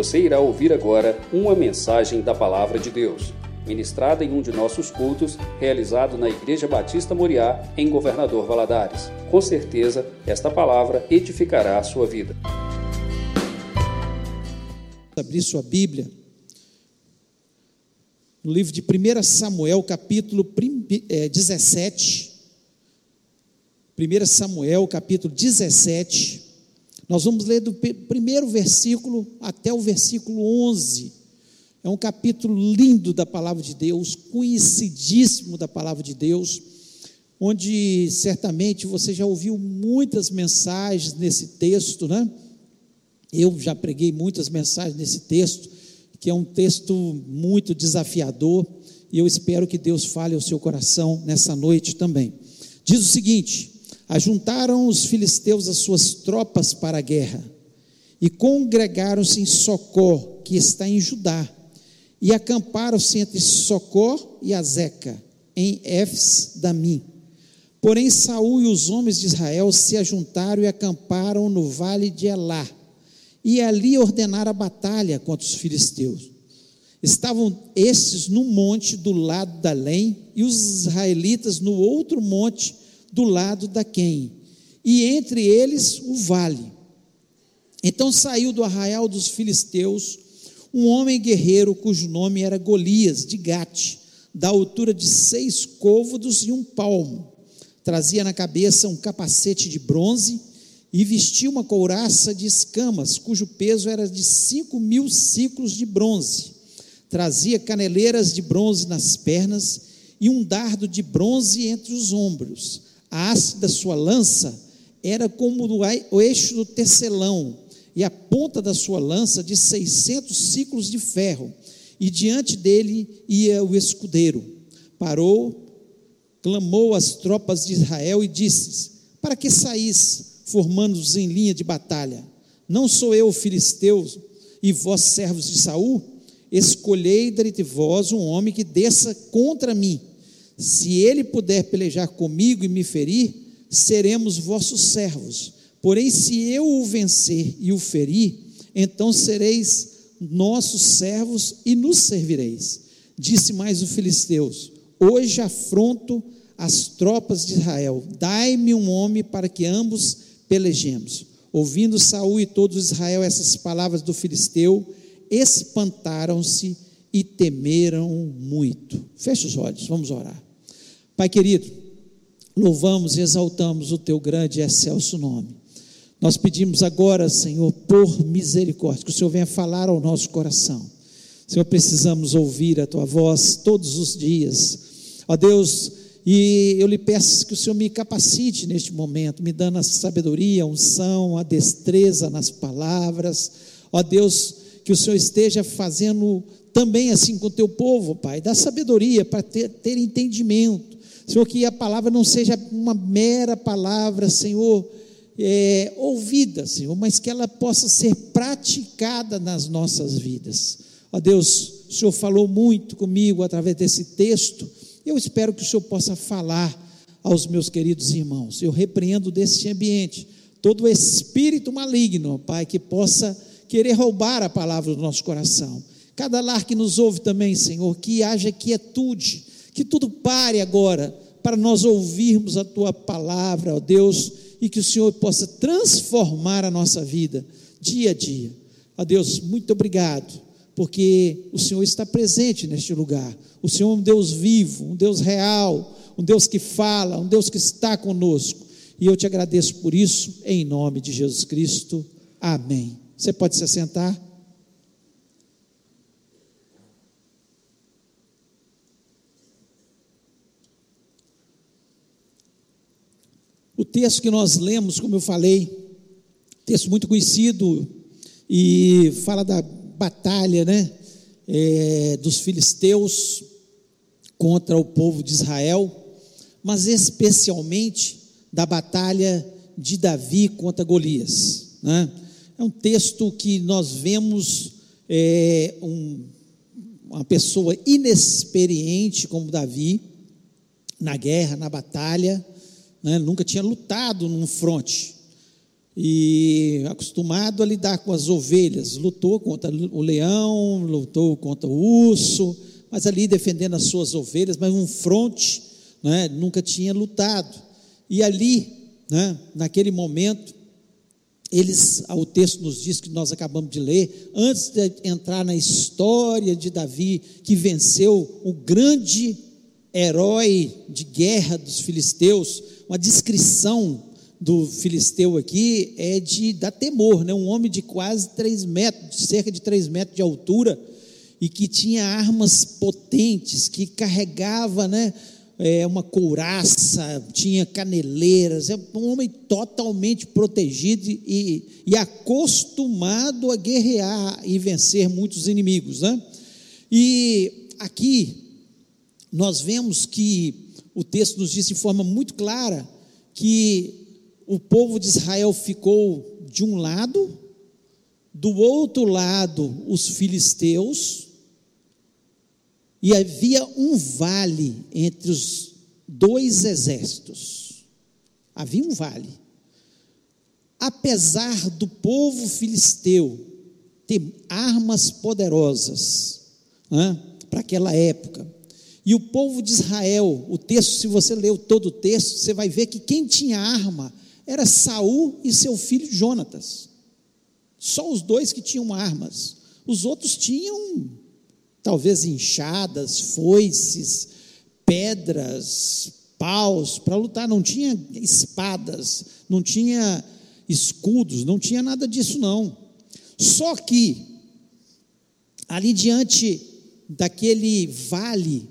Você irá ouvir agora uma mensagem da Palavra de Deus, ministrada em um de nossos cultos, realizado na Igreja Batista Moriá, em Governador Valadares. Com certeza, esta palavra edificará a sua vida. Abrir sua Bíblia no livro de 1 Samuel, capítulo 17. 1 Samuel, capítulo 17. Nós vamos ler do primeiro versículo até o versículo 11. É um capítulo lindo da palavra de Deus, conhecidíssimo da palavra de Deus, onde certamente você já ouviu muitas mensagens nesse texto, né? Eu já preguei muitas mensagens nesse texto, que é um texto muito desafiador, e eu espero que Deus fale ao seu coração nessa noite também. Diz o seguinte: Ajuntaram os filisteus as suas tropas para a guerra e congregaram-se em Socó, que está em Judá, e acamparam-se entre Socó e Azeca, em Éfes Damim. Porém, Saul e os homens de Israel se ajuntaram e acamparam no vale de Elá, e ali ordenaram a batalha contra os filisteus. Estavam estes no monte do lado da Lém, e os israelitas no outro monte do lado da quem, e entre eles o vale. Então saiu do arraial dos filisteus um homem guerreiro cujo nome era Golias, de Gate, da altura de seis côvados e um palmo. Trazia na cabeça um capacete de bronze e vestia uma couraça de escamas, cujo peso era de cinco mil ciclos de bronze. Trazia caneleiras de bronze nas pernas e um dardo de bronze entre os ombros a haste da sua lança era como o eixo do tecelão, e a ponta da sua lança de seiscentos ciclos de ferro, e diante dele ia o escudeiro. Parou, clamou às tropas de Israel e disse: Para que saís, formando-vos em linha de batalha? Não sou eu filisteu e vós servos de Saul? Escolhei dentre vós um homem que desça contra mim se ele puder pelejar comigo e me ferir, seremos vossos servos. Porém, se eu o vencer e o ferir, então sereis nossos servos e nos servireis. Disse mais o filisteus: Hoje afronto as tropas de Israel. Dai-me um homem para que ambos pelejemos. Ouvindo Saul e todo Israel essas palavras do filisteu, espantaram-se e temeram muito. Feche os olhos, vamos orar. Pai querido, louvamos e exaltamos o teu grande e excelso nome. Nós pedimos agora, Senhor, por misericórdia, que o Senhor venha falar ao nosso coração. Senhor, precisamos ouvir a tua voz todos os dias. Ó Deus, e eu lhe peço que o Senhor me capacite neste momento, me dando a sabedoria, a unção, a destreza nas palavras. Ó Deus, que o Senhor esteja fazendo também assim com o teu povo, Pai, dá sabedoria para ter, ter entendimento Senhor, que a palavra não seja uma mera palavra, Senhor, é, ouvida, Senhor, mas que ela possa ser praticada nas nossas vidas. Ó Deus, o Senhor falou muito comigo através desse texto, eu espero que o Senhor possa falar aos meus queridos irmãos. Eu repreendo desse ambiente todo espírito maligno, Pai, que possa querer roubar a palavra do nosso coração. Cada lar que nos ouve também, Senhor, que haja quietude, que tudo pare agora para nós ouvirmos a tua palavra, ó Deus, e que o Senhor possa transformar a nossa vida dia a dia. Ó Deus, muito obrigado, porque o Senhor está presente neste lugar. O Senhor é um Deus vivo, um Deus real, um Deus que fala, um Deus que está conosco. E eu te agradeço por isso, em nome de Jesus Cristo. Amém. Você pode se assentar? O texto que nós lemos, como eu falei, texto muito conhecido e fala da batalha, né, é, dos filisteus contra o povo de Israel, mas especialmente da batalha de Davi contra Golias, né? É um texto que nós vemos é, um, uma pessoa inexperiente como Davi na guerra, na batalha, né? nunca tinha lutado num fronte. e acostumado a lidar com as ovelhas, lutou contra o leão, lutou contra o urso, mas ali defendendo as suas ovelhas, mas um fronte, né, nunca tinha lutado. E ali, né, naquele momento, eles, o texto nos diz que nós acabamos de ler, antes de entrar na história de Davi, que venceu o grande herói de guerra dos filisteus, uma descrição do filisteu aqui é de dar temor, né? um homem de quase três metros, cerca de três metros de altura, e que tinha armas potentes, que carregava né, é, uma couraça, tinha caneleiras, é um homem totalmente protegido e, e acostumado a guerrear e vencer muitos inimigos. Né? E aqui nós vemos que o texto nos diz de forma muito clara que o povo de Israel ficou de um lado, do outro lado os filisteus, e havia um vale entre os dois exércitos. Havia um vale. Apesar do povo filisteu ter armas poderosas né, para aquela época, e o povo de Israel, o texto, se você leu todo o texto, você vai ver que quem tinha arma era Saul e seu filho Jonatas. Só os dois que tinham armas. Os outros tinham talvez enxadas, foices, pedras, paus para lutar, não tinha espadas, não tinha escudos, não tinha nada disso não. Só que ali diante daquele vale,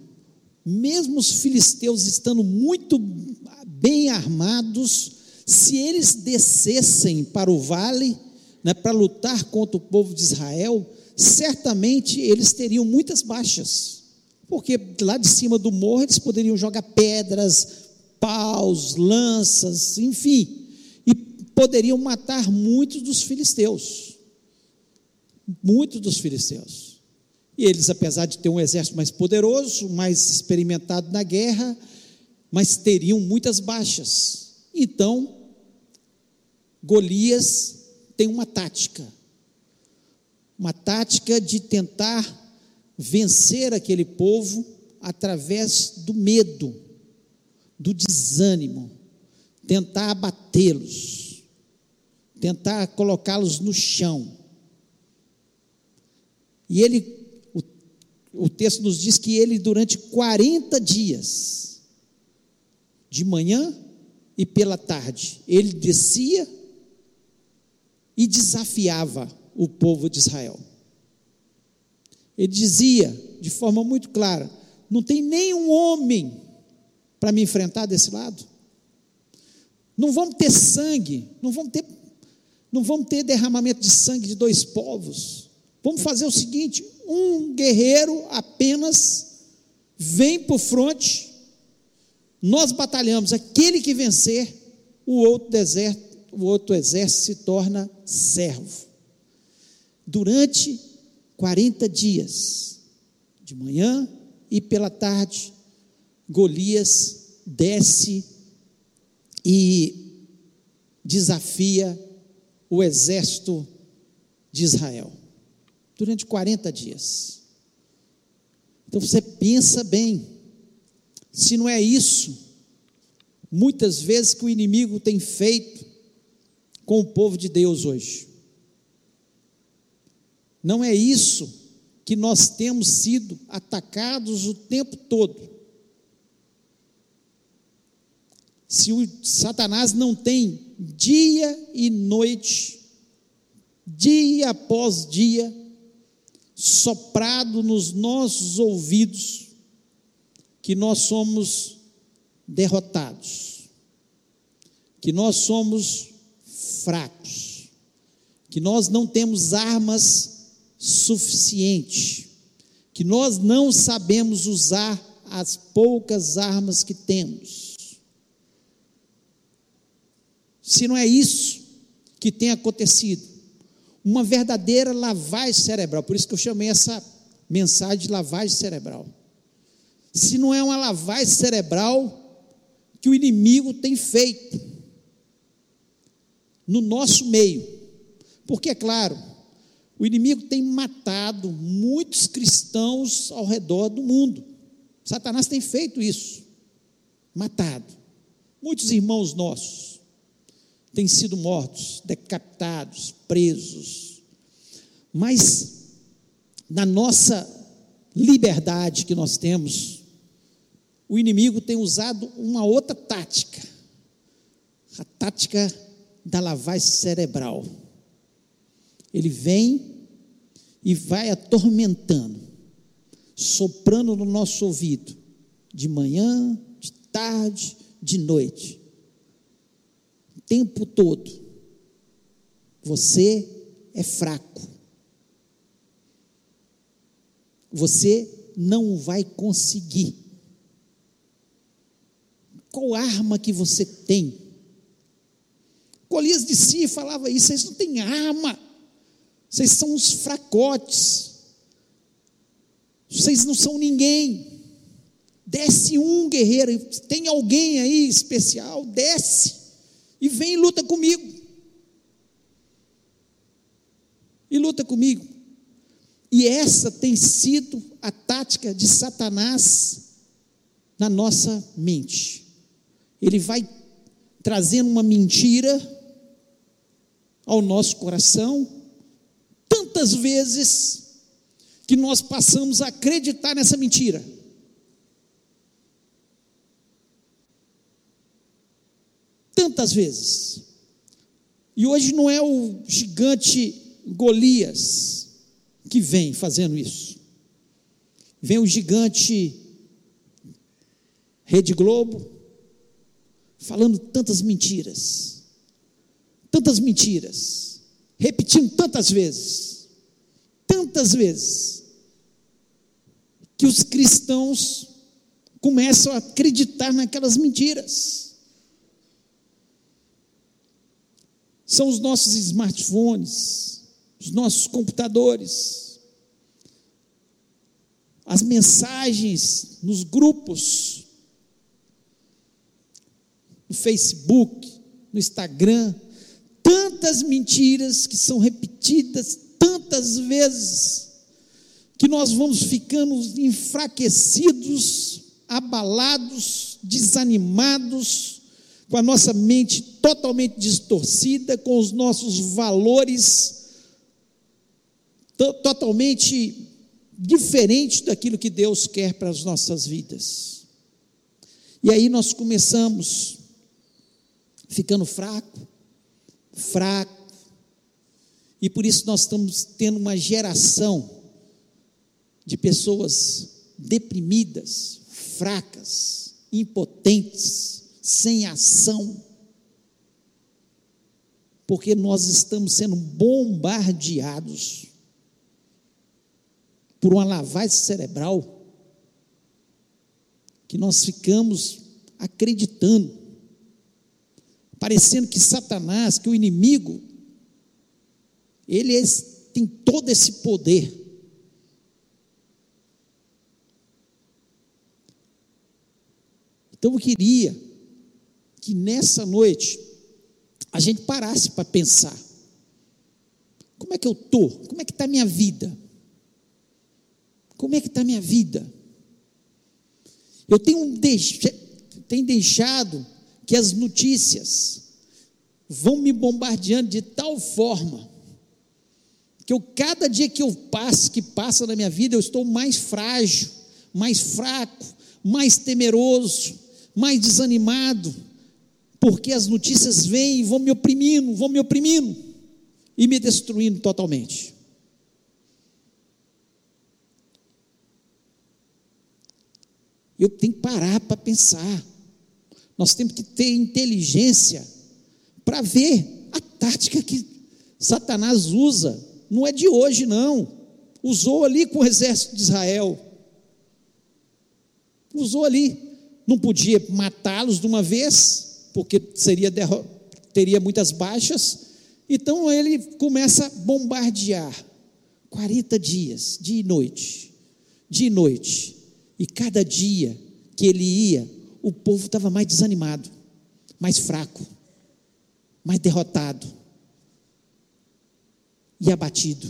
mesmo os filisteus estando muito bem armados, se eles descessem para o vale, né, para lutar contra o povo de Israel, certamente eles teriam muitas baixas, porque lá de cima do morro eles poderiam jogar pedras, paus, lanças, enfim, e poderiam matar muitos dos filisteus. Muitos dos filisteus. E eles, apesar de ter um exército mais poderoso, mais experimentado na guerra, mas teriam muitas baixas. Então, Golias tem uma tática, uma tática de tentar vencer aquele povo através do medo, do desânimo, tentar abatê-los, tentar colocá-los no chão. E ele, o, texto nos diz que ele, durante 40 dias, de manhã e pela tarde, ele descia e desafiava o povo de Israel. Ele dizia de forma muito clara: não tem nenhum homem para me enfrentar desse lado. Não vamos ter sangue, não vamos ter, não vamos ter derramamento de sangue de dois povos. Vamos fazer o seguinte: um guerreiro apenas vem para o fronte, nós batalhamos, aquele que vencer, o outro deserto o outro exército se torna servo. Durante 40 dias, de manhã e pela tarde, Golias desce e desafia o exército de Israel. Durante 40 dias. Então você pensa bem, se não é isso, muitas vezes que o inimigo tem feito com o povo de Deus hoje. Não é isso que nós temos sido atacados o tempo todo. Se o Satanás não tem dia e noite, dia após dia, soprado nos nossos ouvidos, que nós somos derrotados, que nós somos fracos, que nós não temos armas suficientes, que nós não sabemos usar as poucas armas que temos. Se não é isso que tem acontecido, uma verdadeira lavagem cerebral, por isso que eu chamei essa mensagem de lavagem cerebral. Se não é uma lavagem cerebral que o inimigo tem feito, no nosso meio. Porque, é claro, o inimigo tem matado muitos cristãos ao redor do mundo. Satanás tem feito isso, matado. Muitos irmãos nossos têm sido mortos, decapitados, presos. Mas, na nossa liberdade que nós temos, o inimigo tem usado uma outra tática, a tática da lavagem cerebral. Ele vem e vai atormentando, soprando no nosso ouvido, de manhã, de tarde, de noite, tempo todo. Você é fraco. Você não vai conseguir. Qual arma que você tem? Golias de si falava isso, vocês não têm arma. Vocês são uns fracotes. Vocês não são ninguém. Desce um guerreiro, tem alguém aí especial, desce e vem e luta comigo. E luta comigo. E essa tem sido a tática de Satanás na nossa mente. Ele vai trazendo uma mentira ao nosso coração, tantas vezes que nós passamos a acreditar nessa mentira. Tantas vezes. E hoje não é o gigante Golias que vem fazendo isso. Vem o gigante Rede Globo falando tantas mentiras. Tantas mentiras. Repetindo tantas vezes tantas vezes que os cristãos começam a acreditar naquelas mentiras. São os nossos smartphones, os nossos computadores, as mensagens nos grupos, no Facebook, no Instagram, tantas mentiras que são repetidas tantas vezes que nós vamos ficando enfraquecidos, abalados, desanimados, com a nossa mente totalmente distorcida, com os nossos valores totalmente diferentes daquilo que Deus quer para as nossas vidas. E aí nós começamos ficando fraco, fraco, e por isso nós estamos tendo uma geração de pessoas deprimidas, fracas, impotentes, sem ação, porque nós estamos sendo bombardeados por uma lavagem cerebral que nós ficamos acreditando, parecendo que Satanás, que o inimigo, ele é tem todo esse poder. Então eu queria que nessa noite a gente parasse para pensar: como é que eu estou? Como é que está a minha vida? Como é que está a minha vida? Eu tenho, deix... tenho deixado que as notícias vão me bombardeando de tal forma que eu, cada dia que eu passo, que passa na minha vida, eu estou mais frágil, mais fraco, mais temeroso, mais desanimado, porque as notícias vêm e vão me oprimindo, vão me oprimindo e me destruindo totalmente. Eu tenho que parar para pensar. Nós temos que ter inteligência para ver a tática que Satanás usa não é de hoje, não. Usou ali com o exército de Israel. Usou ali. Não podia matá-los de uma vez, porque seria teria muitas baixas. Então ele começa a bombardear. 40 dias, dia e noite, dia e noite. E cada dia que ele ia, o povo estava mais desanimado, mais fraco, mais derrotado e abatido.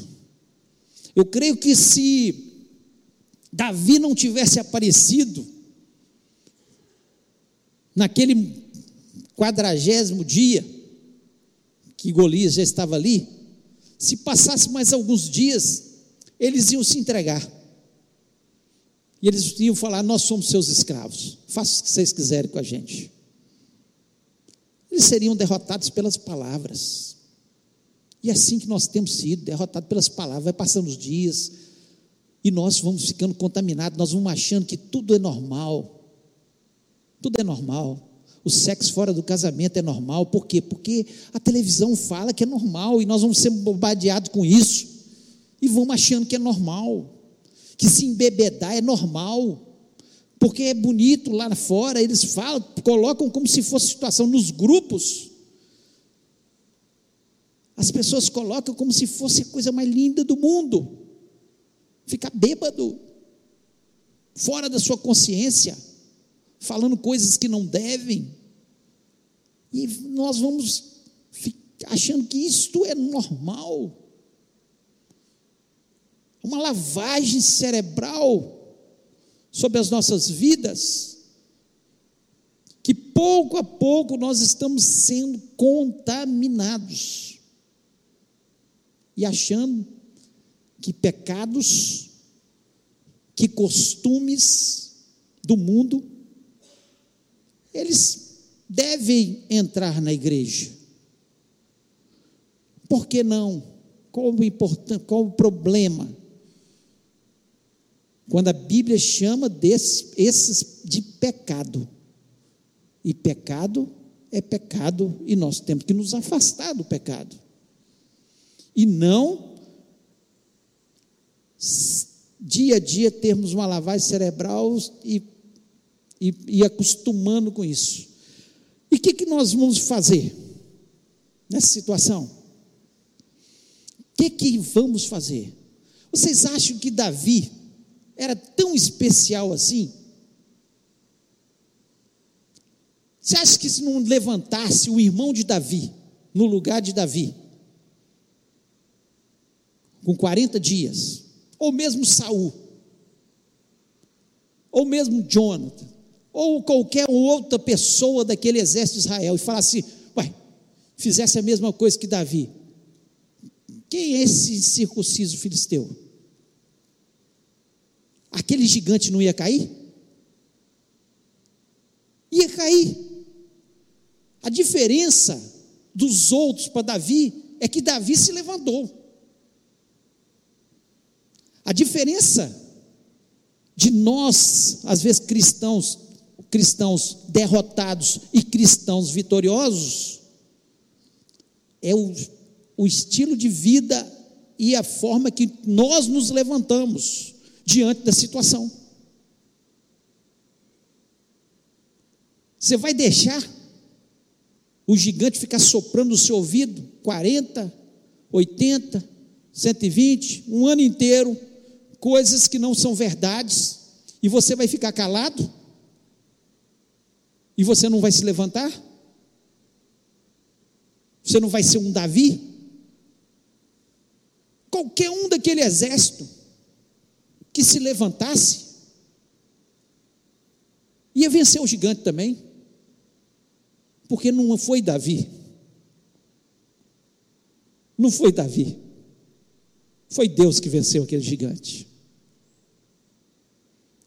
Eu creio que se Davi não tivesse aparecido naquele quadragésimo dia que Golias já estava ali, se passasse mais alguns dias, eles iam se entregar. E eles iam falar: Nós somos seus escravos, façam o que vocês quiserem com a gente. Eles seriam derrotados pelas palavras. E é assim que nós temos sido, derrotados pelas palavras, vai passando os dias, e nós vamos ficando contaminados, nós vamos achando que tudo é normal. Tudo é normal. O sexo fora do casamento é normal, por quê? Porque a televisão fala que é normal e nós vamos ser bombardeados com isso. E vamos achando que é normal, que se embebedar é normal, porque é bonito lá fora, eles falam, colocam como se fosse situação nos grupos. As pessoas colocam como se fosse a coisa mais linda do mundo. Ficar bêbado, fora da sua consciência, falando coisas que não devem. E nós vamos achando que isto é normal. Uma lavagem cerebral sobre as nossas vidas, que pouco a pouco nós estamos sendo contaminados e achando que pecados, que costumes do mundo, eles devem entrar na igreja. Por que não? Qual o, importante, qual o problema? Quando a Bíblia chama desses, esses de pecado. E pecado é pecado e nós temos que nos afastar do pecado. E não dia a dia termos uma lavagem cerebral e, e, e acostumando com isso. E o que, que nós vamos fazer nessa situação? O que, que vamos fazer? Vocês acham que Davi era tão especial assim? Você acha que se não levantasse o irmão de Davi, no lugar de Davi, com 40 dias, ou mesmo Saul, ou mesmo Jonathan, ou qualquer outra pessoa daquele exército de Israel, e falasse, uai, fizesse a mesma coisa que Davi, quem é esse circunciso filisteu? aquele gigante não ia cair? Ia cair. A diferença dos outros para Davi é que Davi se levantou. A diferença de nós, às vezes cristãos, cristãos derrotados e cristãos vitoriosos, é o, o estilo de vida e a forma que nós nos levantamos diante da situação. Você vai deixar o gigante ficar soprando no seu ouvido 40, 80, 120, um ano inteiro, coisas que não são verdades, e você vai ficar calado? E você não vai se levantar? Você não vai ser um Davi? Qualquer um daquele exército que se levantasse, ia vencer o gigante também, porque não foi Davi, não foi Davi, foi Deus que venceu aquele gigante.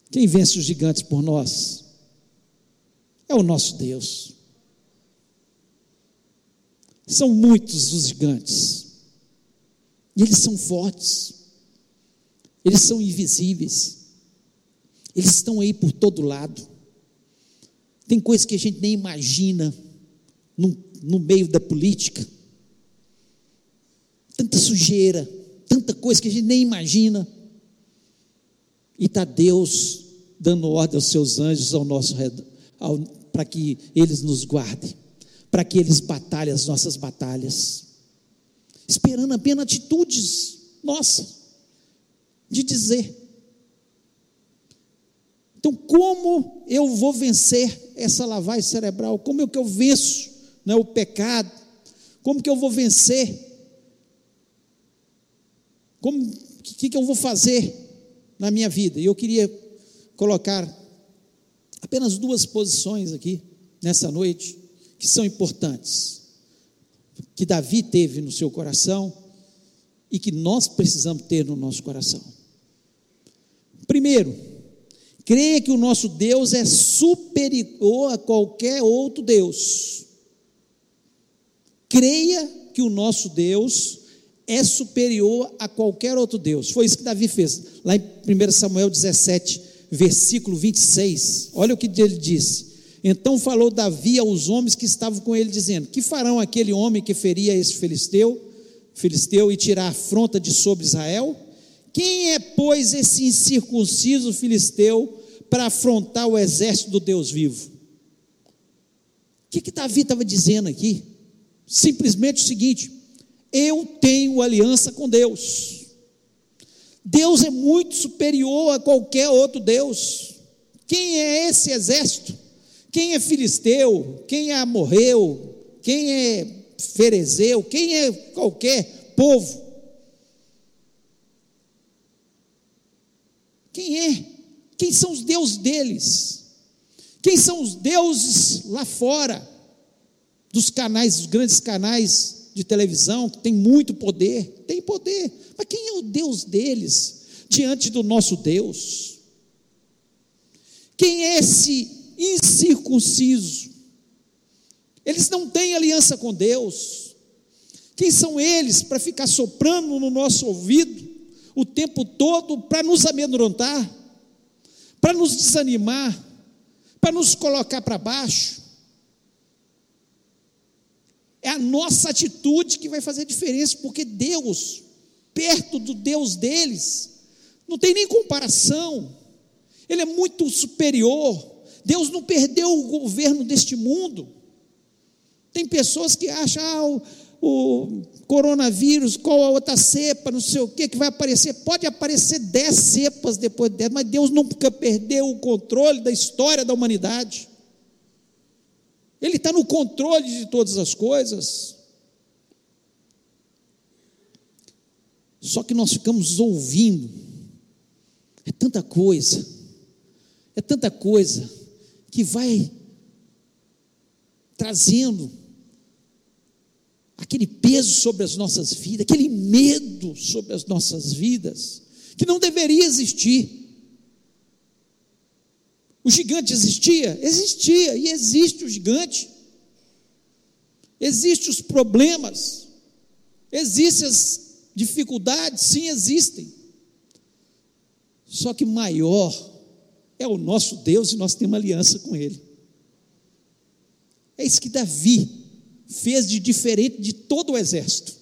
Quem vence os gigantes por nós é o nosso Deus. São muitos os gigantes, e eles são fortes. Eles são invisíveis. Eles estão aí por todo lado. Tem coisas que a gente nem imagina no, no meio da política. Tanta sujeira, tanta coisa que a gente nem imagina. E está Deus dando ordem aos seus anjos ao nosso redor, para que eles nos guardem, para que eles batalhem as nossas batalhas, esperando apenas atitudes nossas de dizer. Então, como eu vou vencer essa lavagem cerebral? Como é que eu venço né, o pecado? Como que eu vou vencer Como que, que eu vou fazer na minha vida? E eu queria colocar apenas duas posições aqui nessa noite que são importantes, que Davi teve no seu coração e que nós precisamos ter no nosso coração. Primeiro, creia que o nosso Deus é superior a qualquer outro Deus. Creia que o nosso Deus é superior a qualquer outro Deus. Foi isso que Davi fez, lá em 1 Samuel 17, versículo 26. Olha o que ele disse. Então falou Davi aos homens que estavam com ele, dizendo: Que farão aquele homem que feria esse filisteu, filisteu e tirar a afronta de sobre Israel? Quem é, pois, esse incircunciso filisteu para afrontar o exército do Deus vivo? O que, que Davi estava dizendo aqui? Simplesmente o seguinte: eu tenho aliança com Deus. Deus é muito superior a qualquer outro Deus. Quem é esse exército? Quem é filisteu? Quem é amorreu? Quem é ferezeu? Quem é qualquer povo? Quem é? Quem são os deuses deles? Quem são os deuses lá fora dos canais, dos grandes canais de televisão que tem muito poder? Tem poder, mas quem é o Deus deles diante do nosso Deus? Quem é esse incircunciso. Eles não têm aliança com Deus. Quem são eles para ficar soprando no nosso ouvido o tempo todo para nos amedrontar, para nos desanimar, para nos colocar para baixo? É a nossa atitude que vai fazer diferença, porque Deus, perto do Deus deles, não tem nem comparação, Ele é muito superior, Deus não perdeu o governo deste mundo. Tem pessoas que acham, ah, o, o coronavírus, qual a outra cepa, não sei o que, que vai aparecer. Pode aparecer dez cepas depois dessa, mas Deus nunca perdeu o controle da história da humanidade. Ele está no controle de todas as coisas. Só que nós ficamos ouvindo. É tanta coisa. É tanta coisa que vai trazendo aquele peso sobre as nossas vidas, aquele medo sobre as nossas vidas, que não deveria existir. O gigante existia? Existia, e existe o gigante. Existem os problemas, existem as dificuldades, sim, existem. Só que maior é o nosso Deus e nós temos aliança com Ele. É isso que Davi fez de diferente de todo o exército.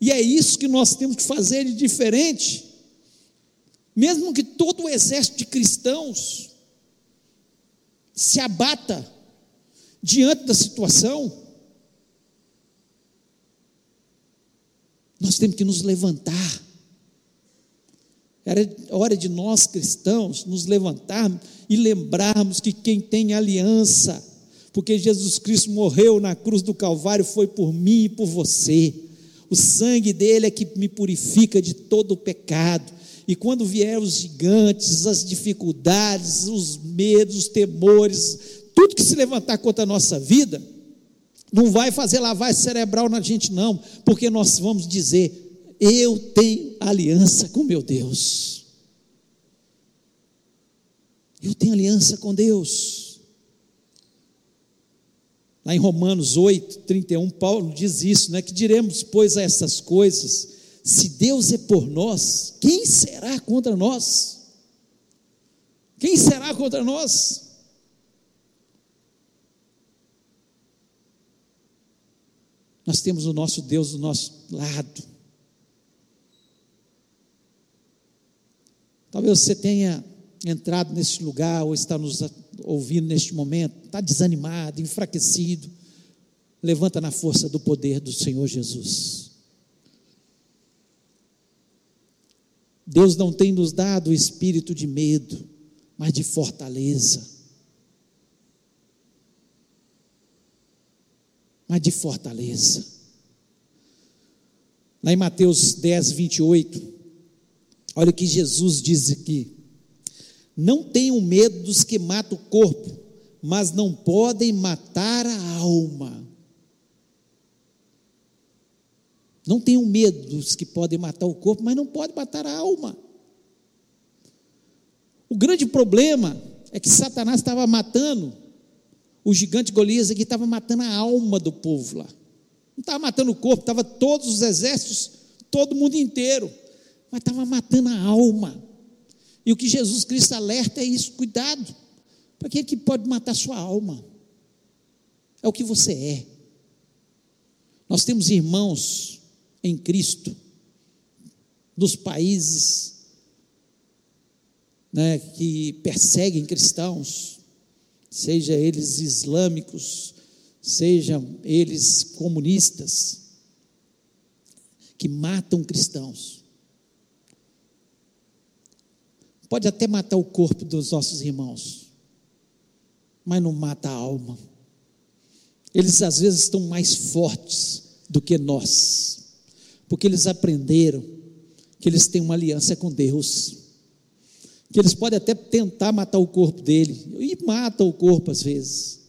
E é isso que nós temos que fazer de diferente, mesmo que todo o exército de cristãos se abata diante da situação, nós temos que nos levantar era hora de nós cristãos nos levantarmos e lembrarmos que quem tem aliança, porque Jesus Cristo morreu na cruz do Calvário, foi por mim e por você. O sangue dele é que me purifica de todo o pecado. E quando vier os gigantes, as dificuldades, os medos, os temores, tudo que se levantar contra a nossa vida, não vai fazer lavagem cerebral na gente, não, porque nós vamos dizer: eu tenho aliança com meu Deus. Eu tenho aliança com Deus. Lá em Romanos 8, 31, Paulo diz isso, né? Que diremos, pois, a essas coisas, se Deus é por nós, quem será contra nós? Quem será contra nós? Nós temos o nosso Deus do nosso lado. Talvez você tenha entrado nesse lugar ou está nos ouvindo neste momento, está desanimado, enfraquecido. Levanta na força do poder do Senhor Jesus. Deus não tem nos dado o espírito de medo, mas de fortaleza. Mas de fortaleza. Lá em Mateus 10, 28, olha o que Jesus diz aqui: Não tenham medo dos que matam o corpo, mas não podem matar a alma. Não tenham medo dos que podem matar o corpo, mas não podem matar a alma. O grande problema é que Satanás estava matando o gigante Golias aqui, estava matando a alma do povo lá. Não estava matando o corpo, estava todos os exércitos, todo mundo inteiro, mas estava matando a alma. E o que Jesus Cristo alerta é isso: cuidado, para aquele que pode matar sua alma, é o que você é. Nós temos irmãos em Cristo, nos países né, que perseguem cristãos, seja eles islâmicos, sejam eles comunistas, que matam cristãos. Pode até matar o corpo dos nossos irmãos, mas não mata a alma. Eles às vezes estão mais fortes do que nós, porque eles aprenderam que eles têm uma aliança com Deus, que eles podem até tentar matar o corpo dele, e matam o corpo às vezes,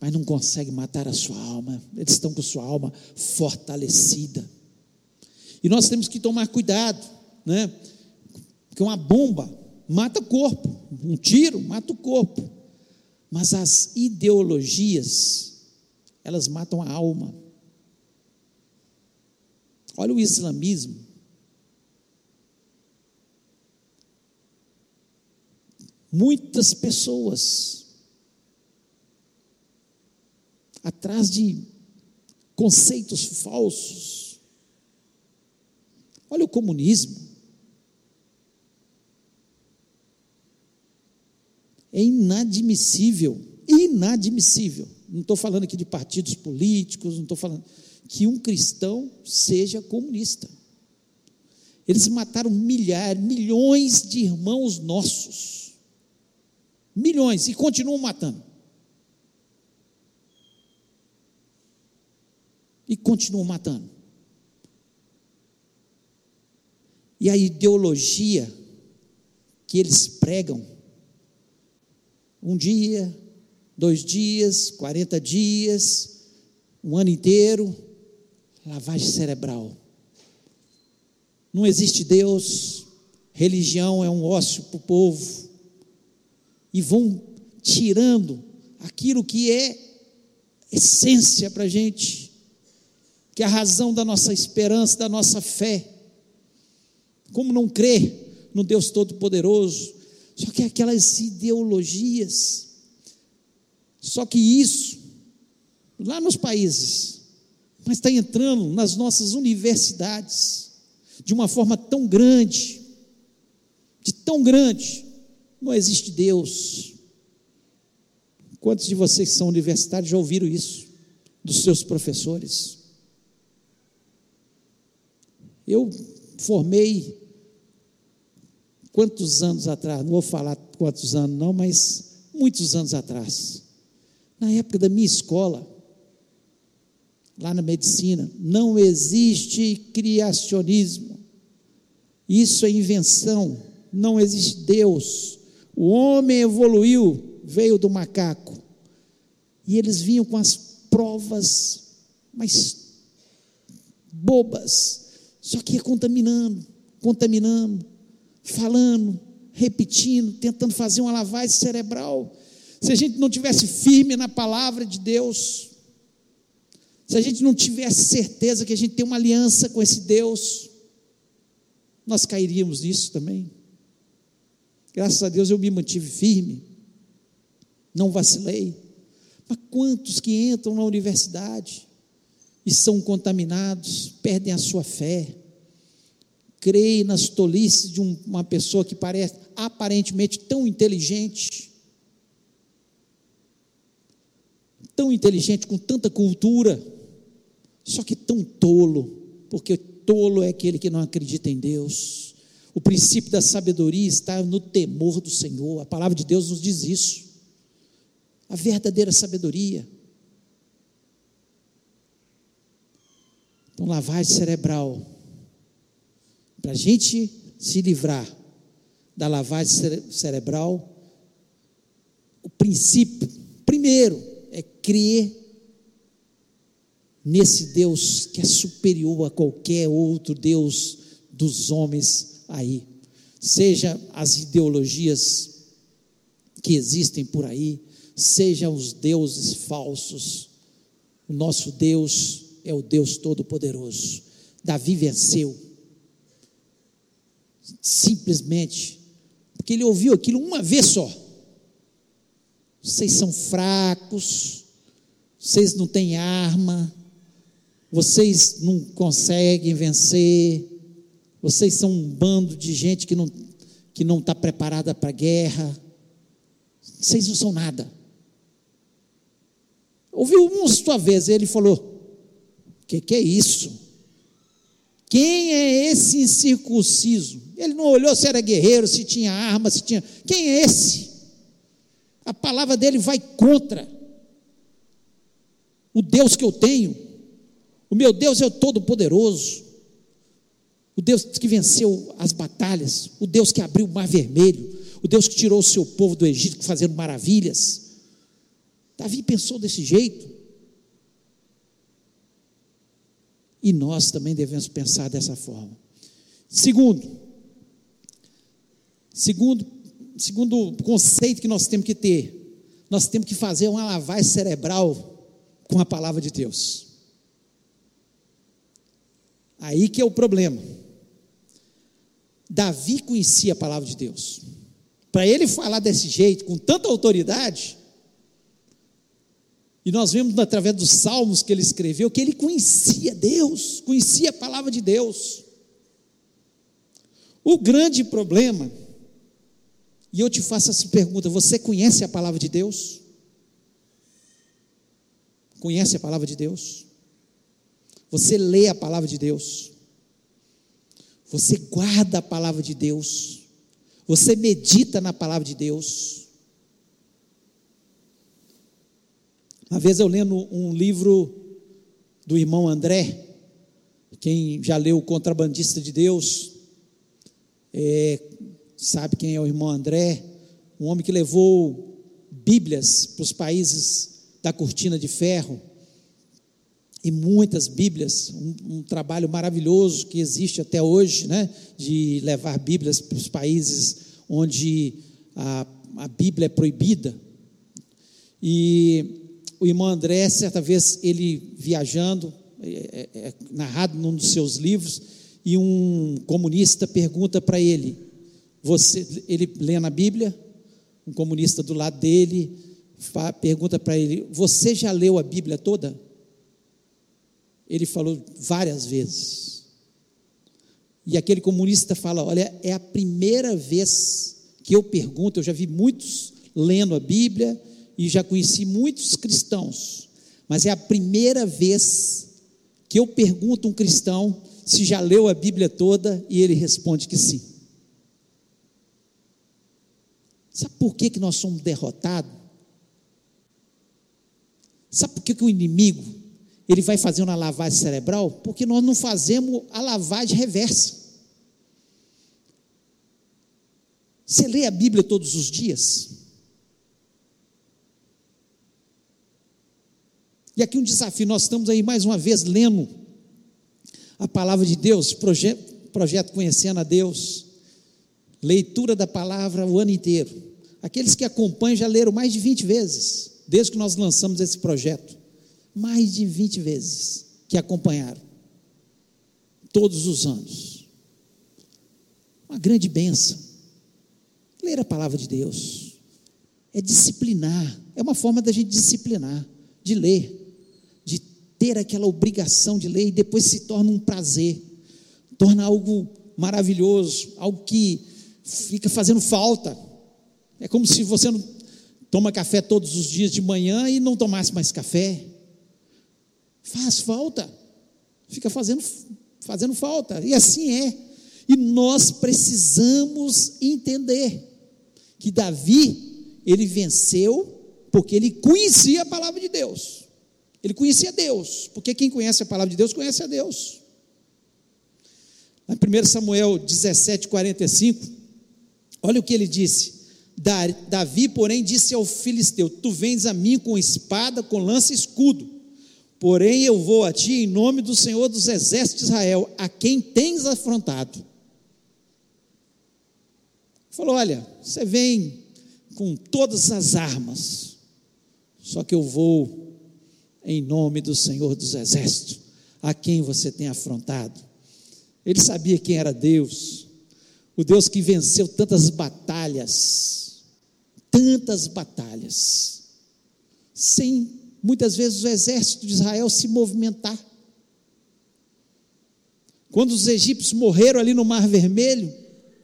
mas não conseguem matar a sua alma, eles estão com sua alma fortalecida. E nós temos que tomar cuidado, né? Porque uma bomba mata o corpo, um tiro mata o corpo, mas as ideologias, elas matam a alma. Olha o islamismo. Muitas pessoas atrás de conceitos falsos. Olha o comunismo. É inadmissível, inadmissível. Não estou falando aqui de partidos políticos, não estou falando que um cristão seja comunista. Eles mataram milhares, milhões de irmãos nossos. Milhões, e continuam matando. e continuam matando. E a ideologia que eles pregam, um dia, dois dias, quarenta dias, um ano inteiro, lavagem cerebral. Não existe Deus, religião é um ócio para o povo, e vão tirando aquilo que é essência para a gente que é a razão da nossa esperança, da nossa fé. Como não crer no Deus Todo-Poderoso? Só que aquelas ideologias, só que isso, lá nos países, mas está entrando nas nossas universidades, de uma forma tão grande, de tão grande, não existe Deus. Quantos de vocês que são universitários já ouviram isso dos seus professores? Eu formei quantos anos atrás, não vou falar quantos anos não, mas muitos anos atrás. Na época da minha escola, lá na medicina, não existe criacionismo. Isso é invenção, não existe Deus. O homem evoluiu, veio do macaco. E eles vinham com as provas mais bobas, só que ia contaminando, contaminando, falando, repetindo, tentando fazer uma lavagem cerebral. Se a gente não tivesse firme na palavra de Deus, se a gente não tivesse certeza que a gente tem uma aliança com esse Deus, nós cairíamos nisso também. Graças a Deus eu me mantive firme, não vacilei. Mas quantos que entram na universidade, e são contaminados, perdem a sua fé, creem nas tolices de uma pessoa que parece aparentemente tão inteligente, tão inteligente, com tanta cultura, só que tão tolo, porque tolo é aquele que não acredita em Deus. O princípio da sabedoria está no temor do Senhor, a palavra de Deus nos diz isso. A verdadeira sabedoria. Então, lavagem cerebral. Para a gente se livrar da lavagem cere cerebral, o princípio, primeiro, é crer nesse Deus que é superior a qualquer outro Deus dos homens aí. Seja as ideologias que existem por aí, sejam os deuses falsos. O nosso Deus é o Deus Todo-Poderoso. Davi venceu. Simplesmente porque ele ouviu aquilo uma vez só. Vocês são fracos, vocês não têm arma, vocês não conseguem vencer, vocês são um bando de gente que não que não está preparada para a guerra, vocês não são nada. Ouviu uma sua vez, ele falou: O que, que é isso? Quem é esse incircunciso? Ele não olhou se era guerreiro, se tinha arma, se tinha. Quem é esse? A palavra dele vai contra o Deus que eu tenho. O meu Deus é o Todo-Poderoso, o Deus que venceu as batalhas, o Deus que abriu o Mar Vermelho, o Deus que tirou o seu povo do Egito fazendo maravilhas. Davi pensou desse jeito. E nós também devemos pensar dessa forma. Segundo, segundo, segundo conceito que nós temos que ter, nós temos que fazer uma lavagem cerebral com a palavra de Deus. Aí que é o problema. Davi conhecia a palavra de Deus. Para ele falar desse jeito, com tanta autoridade, e nós vemos através dos salmos que ele escreveu que ele conhecia Deus, conhecia a palavra de Deus. O grande problema, e eu te faço essa pergunta: você conhece a palavra de Deus? Conhece a palavra de Deus? Você lê a palavra de Deus. Você guarda a palavra de Deus. Você medita na palavra de Deus. Uma vez eu lendo um livro do irmão André, quem já leu O Contrabandista de Deus, é, sabe quem é o irmão André, um homem que levou Bíblias para os países da cortina de ferro e muitas Bíblias, um, um, trabalho maravilhoso que existe até hoje, né, de levar Bíblias para os países onde a, a Bíblia é proibida. E o irmão André, certa vez, ele viajando, é, é, é narrado num dos seus livros, e um comunista pergunta para ele, você, ele lê na Bíblia, um comunista do lado dele pergunta para ele, você já leu a Bíblia toda? Ele falou várias vezes. E aquele comunista fala: Olha, é a primeira vez que eu pergunto, eu já vi muitos lendo a Bíblia e já conheci muitos cristãos, mas é a primeira vez que eu pergunto a um cristão se já leu a Bíblia toda e ele responde que sim. Sabe por que, que nós somos derrotados? Sabe por que, que o inimigo ele vai fazer uma lavagem cerebral? Porque nós não fazemos a lavagem reversa. Você lê a Bíblia todos os dias? E aqui um desafio, nós estamos aí mais uma vez lendo a palavra de Deus, projeto, projeto Conhecendo a Deus, leitura da palavra o ano inteiro. Aqueles que acompanham já leram mais de 20 vezes, desde que nós lançamos esse projeto mais de 20 vezes que acompanharam, todos os anos. Uma grande benção. Ler a palavra de Deus é disciplinar, é uma forma da gente disciplinar, de ler, de ter aquela obrigação de ler e depois se torna um prazer, torna algo maravilhoso, algo que fica fazendo falta. É como se você não toma café todos os dias de manhã e não tomasse mais café. Faz falta. Fica fazendo, fazendo falta. E assim é. E nós precisamos entender que Davi, ele venceu porque ele conhecia a palavra de Deus. Ele conhecia Deus, porque quem conhece a palavra de Deus conhece a Deus. Em 1 Samuel 17, 45, olha o que ele disse. Davi, porém, disse ao filisteu: Tu vens a mim com espada, com lança e escudo, porém eu vou a ti em nome do Senhor dos exércitos de Israel, a quem tens afrontado. Falou: Olha, você vem com todas as armas, só que eu vou em nome do Senhor dos exércitos, a quem você tem afrontado. Ele sabia quem era Deus, o Deus que venceu tantas batalhas, tantas batalhas, sem muitas vezes o exército de Israel se movimentar. Quando os egípcios morreram ali no Mar Vermelho,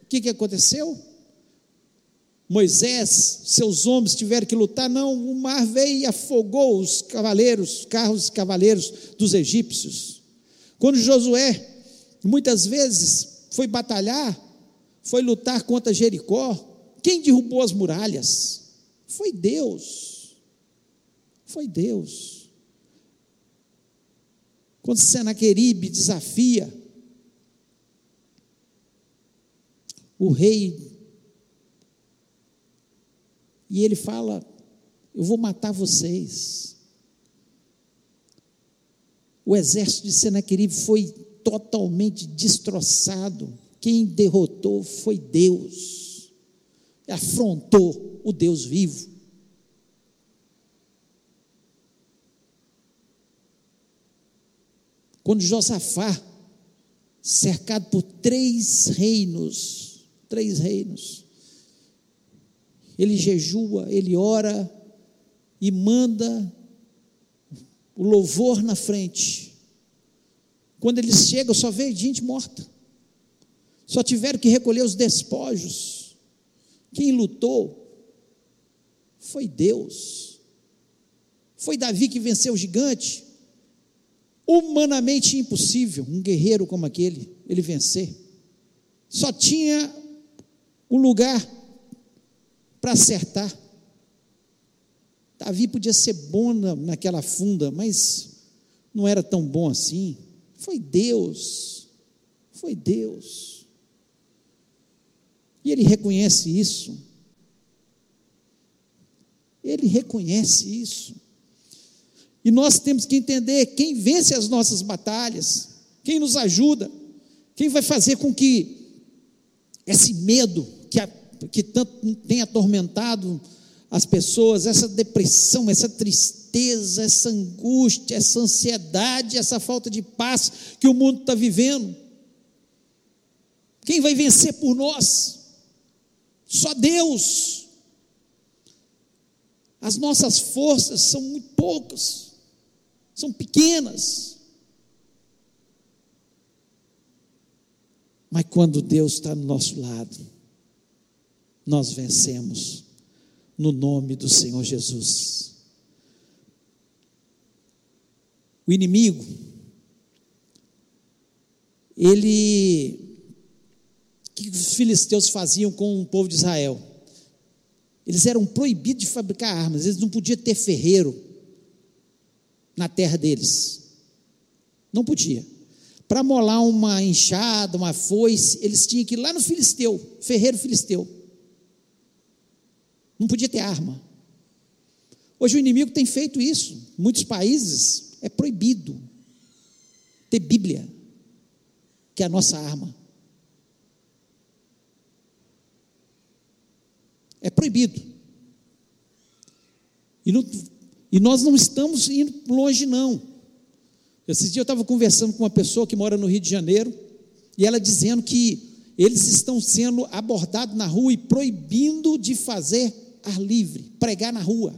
o que, que aconteceu? Moisés, seus homens tiveram que lutar, não, o mar veio e afogou os cavaleiros, carros e cavaleiros dos egípcios. Quando Josué muitas vezes foi batalhar, foi lutar contra Jericó. Quem derrubou as muralhas? Foi Deus. Foi Deus. Quando Senaqueribe desafia o rei, e ele fala: Eu vou matar vocês. O exército de Senaqueribe foi totalmente destroçado. Quem derrotou foi Deus. Afrontou o Deus vivo. Quando Josafá, cercado por três reinos, três reinos, ele jejua, ele ora e manda o louvor na frente quando eles chegam, só vê gente morta. Só tiveram que recolher os despojos. Quem lutou foi Deus. Foi Davi que venceu o gigante. Humanamente impossível um guerreiro como aquele ele vencer. Só tinha um lugar para acertar. Davi podia ser bom naquela funda, mas não era tão bom assim. Foi Deus. Foi Deus. E ele reconhece isso. Ele reconhece isso. E nós temos que entender quem vence as nossas batalhas, quem nos ajuda, quem vai fazer com que esse medo que, a, que tanto tem atormentado as pessoas, essa depressão, essa tristeza, essa angústia, essa ansiedade, essa falta de paz que o mundo está vivendo. Quem vai vencer por nós? Só Deus. As nossas forças são muito poucas, são pequenas. Mas quando Deus está no nosso lado, nós vencemos no nome do Senhor Jesus. O inimigo, ele, que os filisteus faziam com o povo de Israel? Eles eram proibidos de fabricar armas, eles não podiam ter ferreiro na terra deles. Não podia. Para molar uma enxada, uma foice, eles tinham que ir lá no filisteu, ferreiro filisteu. Não podia ter arma. Hoje o inimigo tem feito isso. Em muitos países é proibido ter Bíblia, que é a nossa arma. É proibido. E, não, e nós não estamos indo longe, não. Esses dias eu estava conversando com uma pessoa que mora no Rio de Janeiro, e ela dizendo que eles estão sendo abordados na rua e proibindo de fazer ar livre, pregar na rua.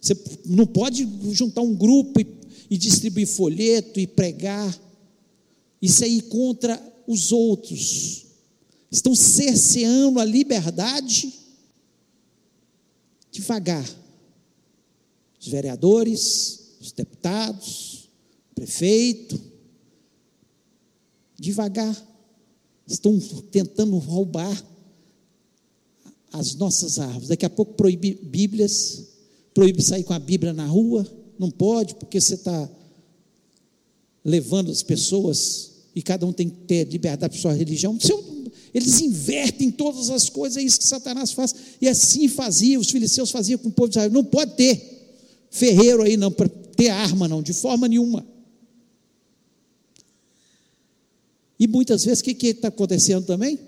Você não pode juntar um grupo e, e distribuir folheto e pregar. Isso aí contra os outros. Estão cerceando a liberdade devagar. Os vereadores, os deputados, o prefeito, devagar, estão tentando roubar as nossas árvores. Daqui a pouco proíbe Bíblias, proíbe sair com a Bíblia na rua, não pode, porque você está levando as pessoas e cada um tem que ter liberdade para sua religião. Eles invertem todas as coisas, é isso que Satanás faz. E assim fazia, os filisteus faziam com o povo de Israel. Não pode ter ferreiro aí, não, para ter arma, não, de forma nenhuma. E muitas vezes, o que está acontecendo também?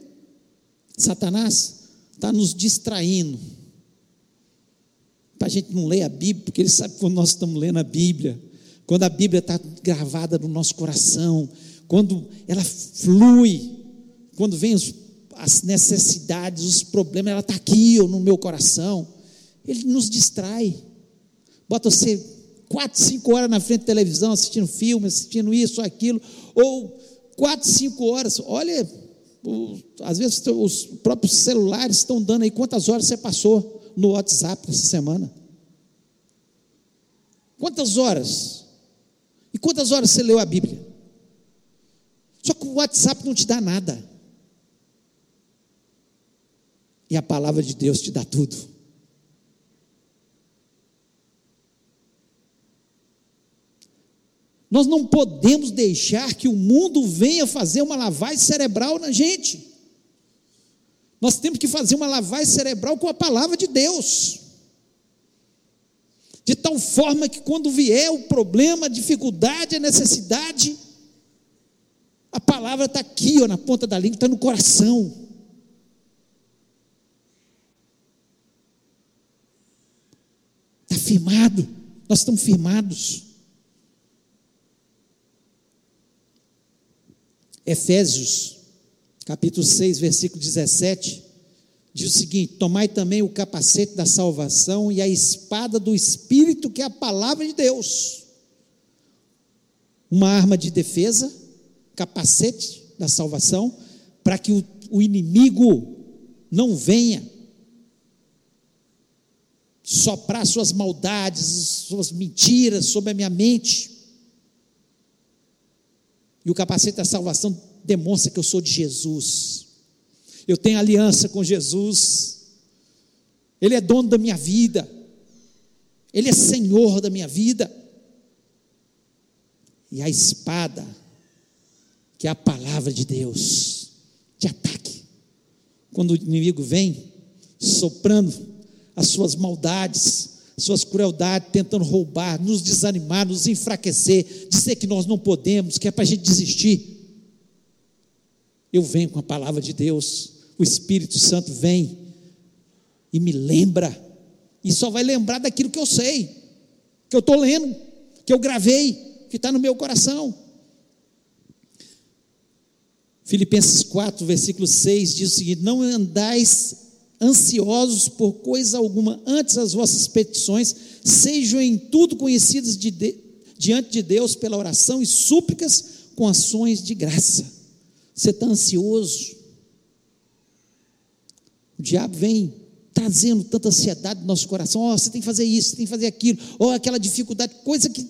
Satanás está nos distraindo. Para a gente não ler a Bíblia, porque ele sabe quando nós estamos lendo a Bíblia, quando a Bíblia está gravada no nosso coração, quando ela flui, quando vem os, as necessidades, os problemas, ela está aqui no meu coração. Ele nos distrai. Bota você quatro, cinco horas na frente da televisão, assistindo filme, assistindo isso, aquilo, ou quatro, cinco horas. Olha, o, às vezes os próprios celulares estão dando aí quantas horas você passou no WhatsApp essa semana. Quantas horas? E quantas horas você leu a Bíblia? Só que o WhatsApp não te dá nada. E a palavra de Deus te dá tudo. Nós não podemos deixar que o mundo venha fazer uma lavagem cerebral na gente. Nós temos que fazer uma lavagem cerebral com a palavra de Deus. De tal forma que quando vier o problema, a dificuldade, a necessidade, a palavra está aqui, ó, na ponta da língua, está no coração. Está firmado, nós estamos firmados. Efésios, capítulo 6, versículo 17, diz o seguinte: Tomai também o capacete da salvação e a espada do Espírito, que é a palavra de Deus. Uma arma de defesa, capacete da salvação, para que o, o inimigo não venha soprar suas maldades, suas mentiras sobre a minha mente. E o capacete da salvação demonstra que eu sou de Jesus. Eu tenho aliança com Jesus. Ele é dono da minha vida. Ele é senhor da minha vida. E a espada, que é a palavra de Deus, de ataque. Quando o inimigo vem soprando as suas maldades, suas crueldades, tentando roubar, nos desanimar, nos enfraquecer, dizer que nós não podemos, que é para a gente desistir. Eu venho com a palavra de Deus, o Espírito Santo vem e me lembra, e só vai lembrar daquilo que eu sei, que eu estou lendo, que eu gravei, que está no meu coração. Filipenses 4, versículo 6 diz o seguinte: Não andais ansiosos por coisa alguma, antes as vossas petições sejam em tudo conhecidas de de, diante de Deus pela oração e súplicas com ações de graça. Você está ansioso? O diabo vem trazendo tanta ansiedade no nosso coração. Oh, você tem que fazer isso, você tem que fazer aquilo. Ou oh, aquela dificuldade, coisa que,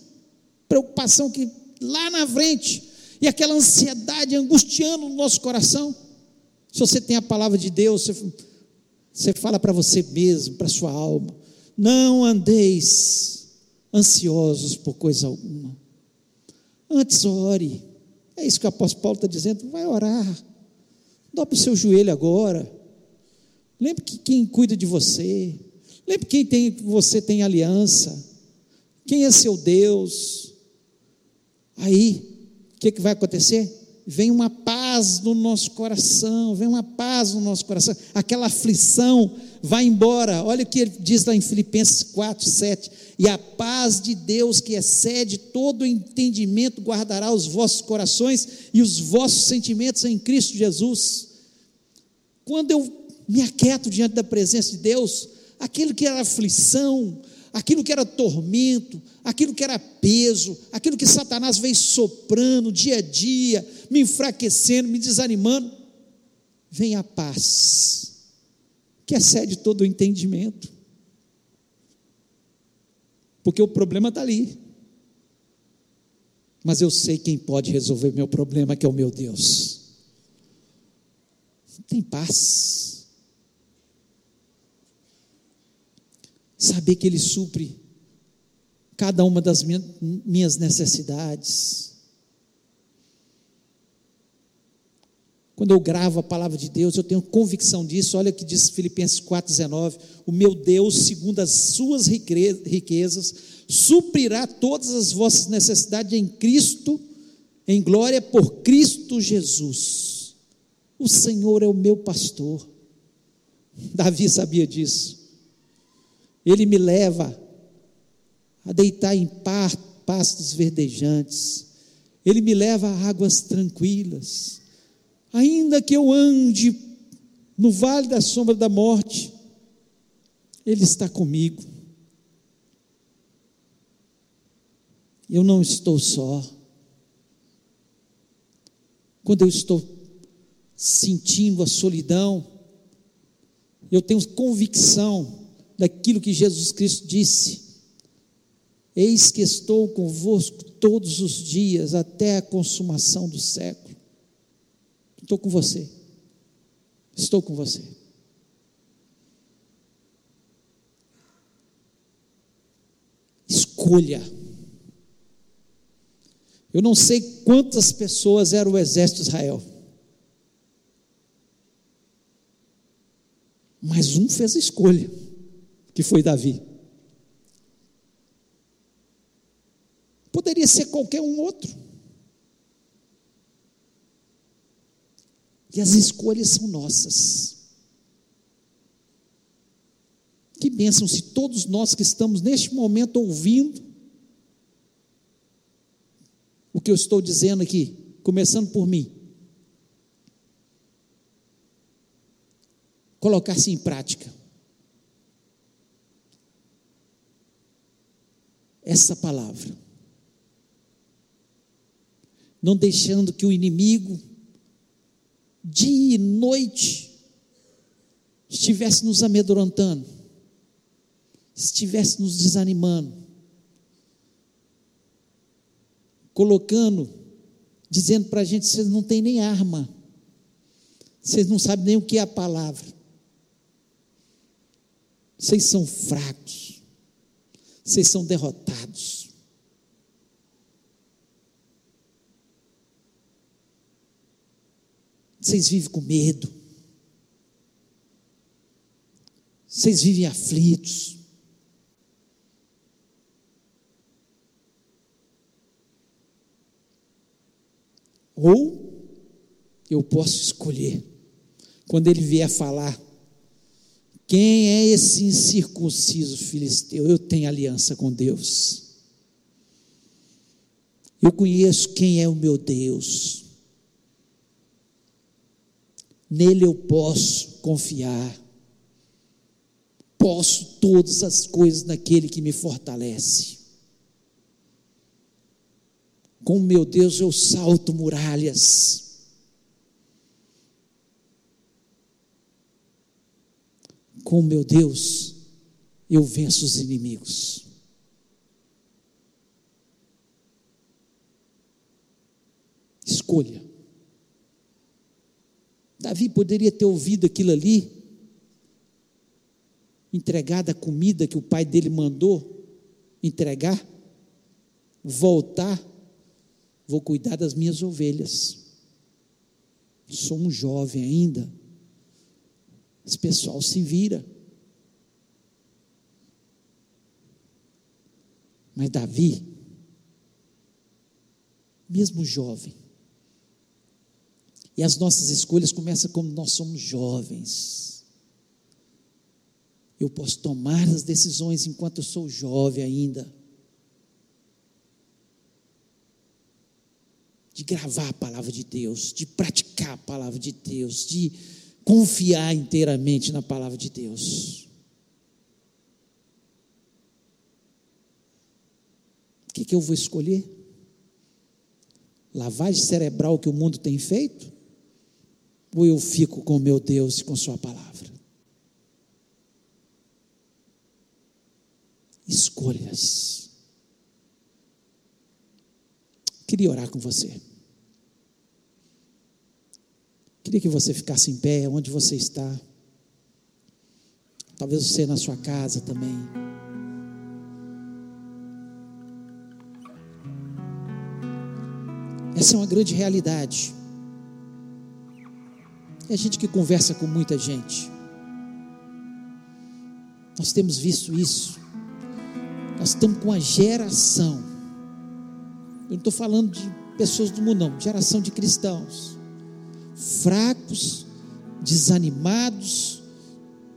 preocupação que lá na frente, e aquela ansiedade angustiando no nosso coração. Se você tem a palavra de Deus, você você fala para você mesmo, para sua alma: não andeis ansiosos por coisa alguma. Antes ore. É isso que o apóstolo Paulo está dizendo. Vai orar. Dobre o seu joelho agora. Lembre que quem cuida de você. Lembre quem tem, você tem aliança. Quem é seu Deus. Aí, o que, que vai acontecer? Vem uma paz no nosso coração, vem uma paz no nosso coração, aquela aflição vai embora. Olha o que ele diz lá em Filipenses 4, 7. E a paz de Deus, que excede todo entendimento, guardará os vossos corações e os vossos sentimentos em Cristo Jesus. Quando eu me aquieto diante da presença de Deus, aquilo que era aflição, aquilo que era tormento, aquilo que era peso, aquilo que Satanás veio soprando dia a dia, me enfraquecendo, me desanimando, vem a paz, que excede todo o entendimento. Porque o problema está ali. Mas eu sei quem pode resolver meu problema, que é o meu Deus. Tem paz. Saber que Ele supre cada uma das minhas necessidades. Quando eu gravo a palavra de Deus, eu tenho convicção disso. Olha o que diz Filipenses 4,19: O meu Deus, segundo as suas riquezas, suprirá todas as vossas necessidades em Cristo, em glória por Cristo Jesus. O Senhor é o meu pastor. Davi sabia disso. Ele me leva a deitar em pastos verdejantes. Ele me leva a águas tranquilas ainda que eu ande no vale da sombra da morte, Ele está comigo. Eu não estou só. Quando eu estou sentindo a solidão, eu tenho convicção daquilo que Jesus Cristo disse: Eis que estou convosco todos os dias até a consumação do século. Estou com você. Estou com você. Escolha. Eu não sei quantas pessoas eram o exército de Israel. Mas um fez a escolha, que foi Davi. Poderia ser qualquer um outro. E as escolhas são nossas. Que bênção se todos nós que estamos neste momento ouvindo o que eu estou dizendo aqui, começando por mim, colocar-se em prática. Essa palavra, não deixando que o inimigo dia e noite, estivesse nos amedrontando, estivesse nos desanimando, colocando, dizendo para a gente: vocês não têm nem arma, vocês não sabem nem o que é a palavra, vocês são fracos, vocês são derrotados. Vocês vivem com medo. Vocês vivem aflitos. Ou eu posso escolher, quando ele vier falar, quem é esse incircunciso filisteu? Eu tenho aliança com Deus. Eu conheço quem é o meu Deus. Nele eu posso confiar. Posso todas as coisas naquele que me fortalece. Com meu Deus eu salto muralhas. Com meu Deus eu venço os inimigos. Escolha. Davi poderia ter ouvido aquilo ali, entregado a comida que o pai dele mandou entregar, voltar, vou cuidar das minhas ovelhas. Sou um jovem ainda. Esse pessoal se vira. Mas Davi, mesmo jovem, e as nossas escolhas começam quando nós somos jovens. Eu posso tomar as decisões enquanto eu sou jovem ainda. De gravar a palavra de Deus, de praticar a palavra de Deus, de confiar inteiramente na palavra de Deus. O que, que eu vou escolher? Lavagem cerebral que o mundo tem feito? ou eu fico com meu Deus e com Sua palavra? Escolhas. Queria orar com você. Queria que você ficasse em pé onde você está. Talvez você na sua casa também. Essa é uma grande realidade. É gente que conversa com muita gente. Nós temos visto isso. Nós estamos com a geração. Eu não estou falando de pessoas do mundo, não. Geração de cristãos. Fracos, desanimados,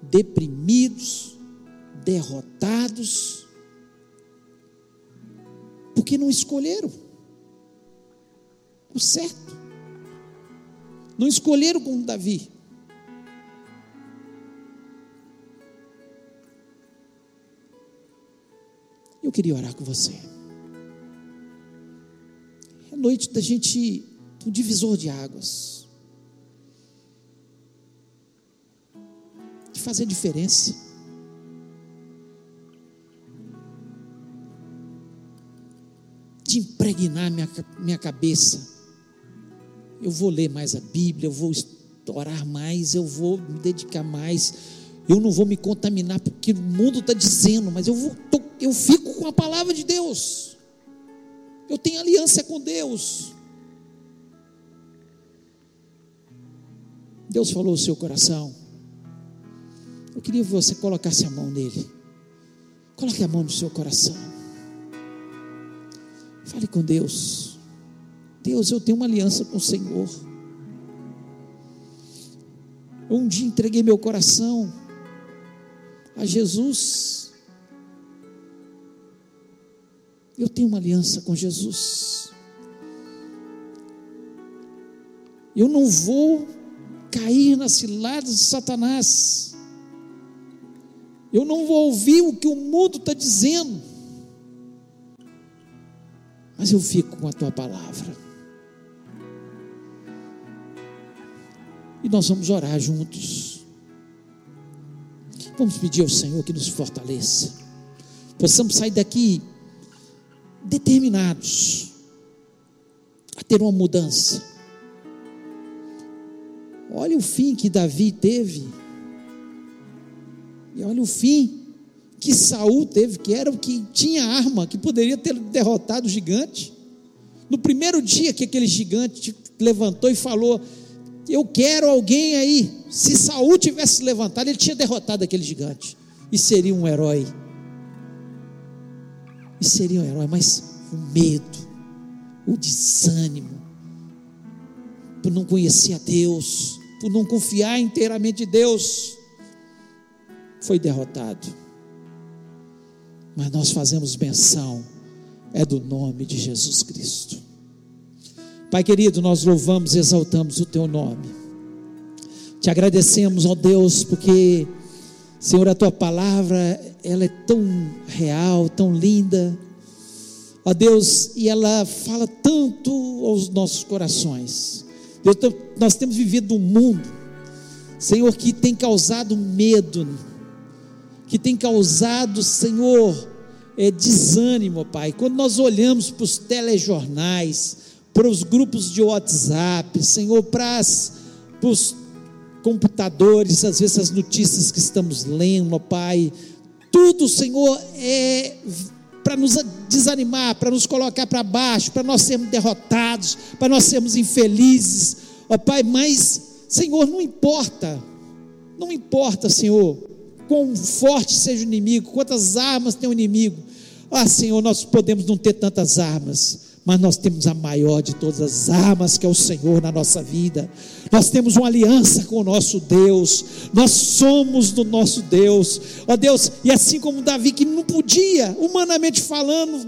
deprimidos, derrotados. Porque não escolheram o certo. Não escolheram como Davi. Eu queria orar com você. É noite da gente, um divisor de águas. De fazer diferença. De impregnar minha, minha cabeça. Eu vou ler mais a Bíblia, eu vou orar mais, eu vou me dedicar mais eu não vou me contaminar porque o mundo está dizendo, mas eu, vou, eu fico com a palavra de Deus. Eu tenho aliança com Deus. Deus falou o seu coração. Eu queria que você colocasse a mão nele. Coloque a mão no seu coração. Fale com Deus. Deus, eu tenho uma aliança com o Senhor. Eu um dia entreguei meu coração a Jesus. Eu tenho uma aliança com Jesus. Eu não vou cair nas ciladas de Satanás. Eu não vou ouvir o que o mundo está dizendo. Mas eu fico com a tua palavra. E nós vamos orar juntos. Vamos pedir ao Senhor que nos fortaleça. Possamos sair daqui determinados a ter uma mudança. Olha o fim que Davi teve. E olha o fim que Saul teve, que era o que tinha arma, que poderia ter derrotado o gigante. No primeiro dia que aquele gigante levantou e falou: eu quero alguém aí. Se Saul tivesse levantado, ele tinha derrotado aquele gigante. E seria um herói. E seria um herói, mas o medo, o desânimo, por não conhecer a Deus, por não confiar inteiramente em Deus, foi derrotado. Mas nós fazemos menção, é do nome de Jesus Cristo. Pai querido, nós louvamos e exaltamos o teu nome. Te agradecemos, ó Deus, porque, Senhor, a tua palavra, ela é tão real, tão linda. Ó Deus, e ela fala tanto aos nossos corações. Deus, nós temos vivido um mundo, Senhor, que tem causado medo, que tem causado, Senhor, é, desânimo, Pai. Quando nós olhamos para os telejornais, para os grupos de WhatsApp, Senhor, para, os computadores, às vezes as notícias que estamos lendo, Pai, tudo, Senhor, é para nos desanimar, para nos colocar para baixo, para nós sermos derrotados, para nós sermos infelizes, ó Pai, mas, Senhor, não importa, não importa, Senhor, quão forte seja o inimigo, quantas armas tem o inimigo, ah, Senhor, nós podemos não ter tantas armas, mas nós temos a maior de todas as armas, que é o Senhor na nossa vida. Nós temos uma aliança com o nosso Deus, nós somos do nosso Deus, ó Deus, e assim como Davi, que não podia, humanamente falando,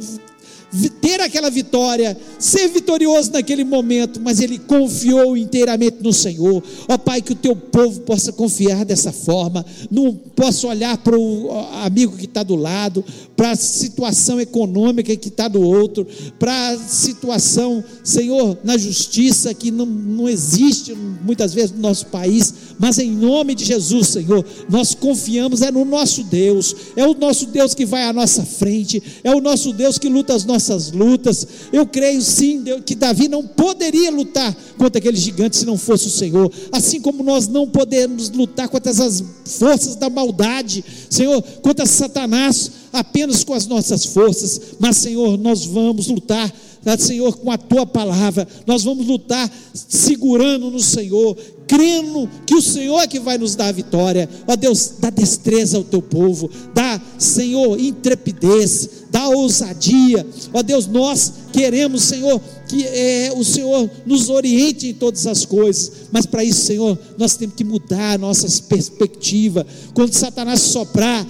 ter aquela vitória, ser vitorioso naquele momento, mas ele confiou inteiramente no Senhor. Ó Pai, que o teu povo possa confiar dessa forma, não possa olhar para o amigo que está do lado, para a situação econômica que está do outro, para a situação, Senhor, na justiça que não, não existe muitas vezes no nosso país, mas em nome de Jesus, Senhor, nós confiamos é no nosso Deus, é o nosso Deus que vai à nossa frente, é o nosso Deus que luta as nossas lutas. Eu creio sim Deus, que Davi não poderia lutar contra aquele gigante se não fosse o Senhor, assim como nós não podemos lutar contra essas forças da maldade, Senhor, contra Satanás apenas com as nossas forças, mas Senhor, nós vamos lutar Senhor, com a tua palavra, nós vamos lutar segurando no Senhor, crendo que o Senhor é que vai nos dar a vitória. Ó Deus, dá destreza ao teu povo, dá, Senhor, intrepidez, dá ousadia. Ó Deus, nós queremos, Senhor, que é, o Senhor nos oriente em todas as coisas, mas para isso, Senhor, nós temos que mudar a nossa perspectiva. Quando Satanás soprar,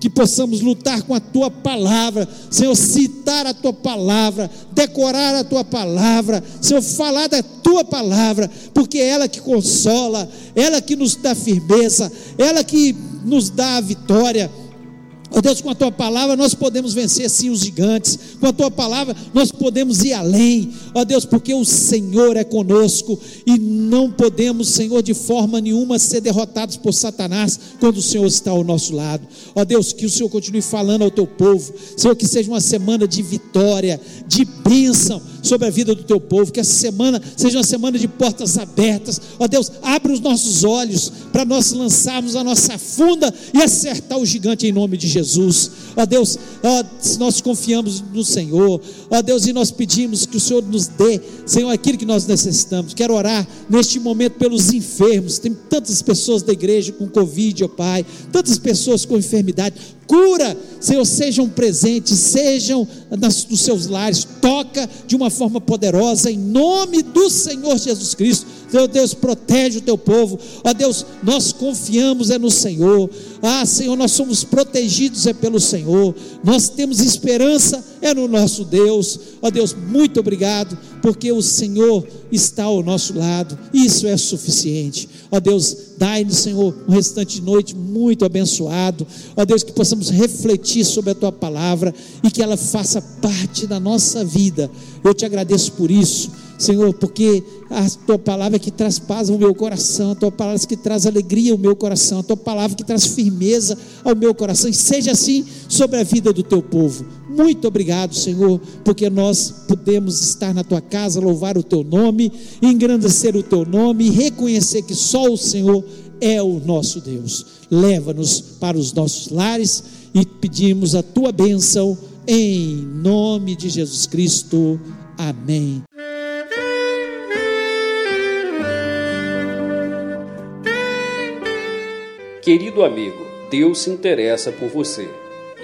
que possamos lutar com a tua palavra, Senhor, citar a tua palavra, decorar a tua palavra, Senhor, falar da tua palavra, porque é ela que consola, ela que nos dá firmeza, ela que nos dá a vitória. Ó oh Deus, com a tua palavra nós podemos vencer sim os gigantes, com a tua palavra nós podemos ir além, ó oh Deus, porque o Senhor é conosco e não podemos, Senhor, de forma nenhuma ser derrotados por Satanás quando o Senhor está ao nosso lado. Ó oh Deus, que o Senhor continue falando ao teu povo, Senhor, que seja uma semana de vitória, de bênção sobre a vida do teu povo, que essa semana seja uma semana de portas abertas. Ó Deus, abre os nossos olhos para nós lançarmos a nossa funda e acertar o gigante em nome de Jesus. Ó Deus, ó, nós confiamos no Senhor. Ó Deus, e nós pedimos que o Senhor nos dê, Senhor, aquilo que nós necessitamos. Quero orar neste momento pelos enfermos. Tem tantas pessoas da igreja com Covid, ó Pai, tantas pessoas com enfermidade cura, Senhor, sejam presentes, sejam nas, nos seus lares, toca de uma forma poderosa, em nome do Senhor Jesus Cristo. Meu Deus, protege o teu povo. Ó Deus, nós confiamos é no Senhor. Ah, Senhor, nós somos protegidos é pelo Senhor. Nós temos esperança é no nosso Deus. Ó Deus, muito obrigado, porque o Senhor está ao nosso lado. Isso é suficiente. Ó Deus, dai-nos, Senhor, um restante de noite muito abençoado. Ó Deus, que possamos refletir sobre a tua palavra e que ela faça parte da nossa vida. Eu te agradeço por isso Senhor, porque a tua palavra que traz paz ao meu coração, a tua palavra que traz alegria ao meu coração, a tua palavra que traz firmeza ao meu coração, e seja assim sobre a vida do teu povo. Muito obrigado, Senhor, porque nós podemos estar na tua casa, louvar o teu nome, engrandecer o teu nome e reconhecer que só o Senhor é o nosso Deus. Leva-nos para os nossos lares e pedimos a tua bênção em nome de Jesus Cristo. Amém. Querido amigo, Deus se interessa por você.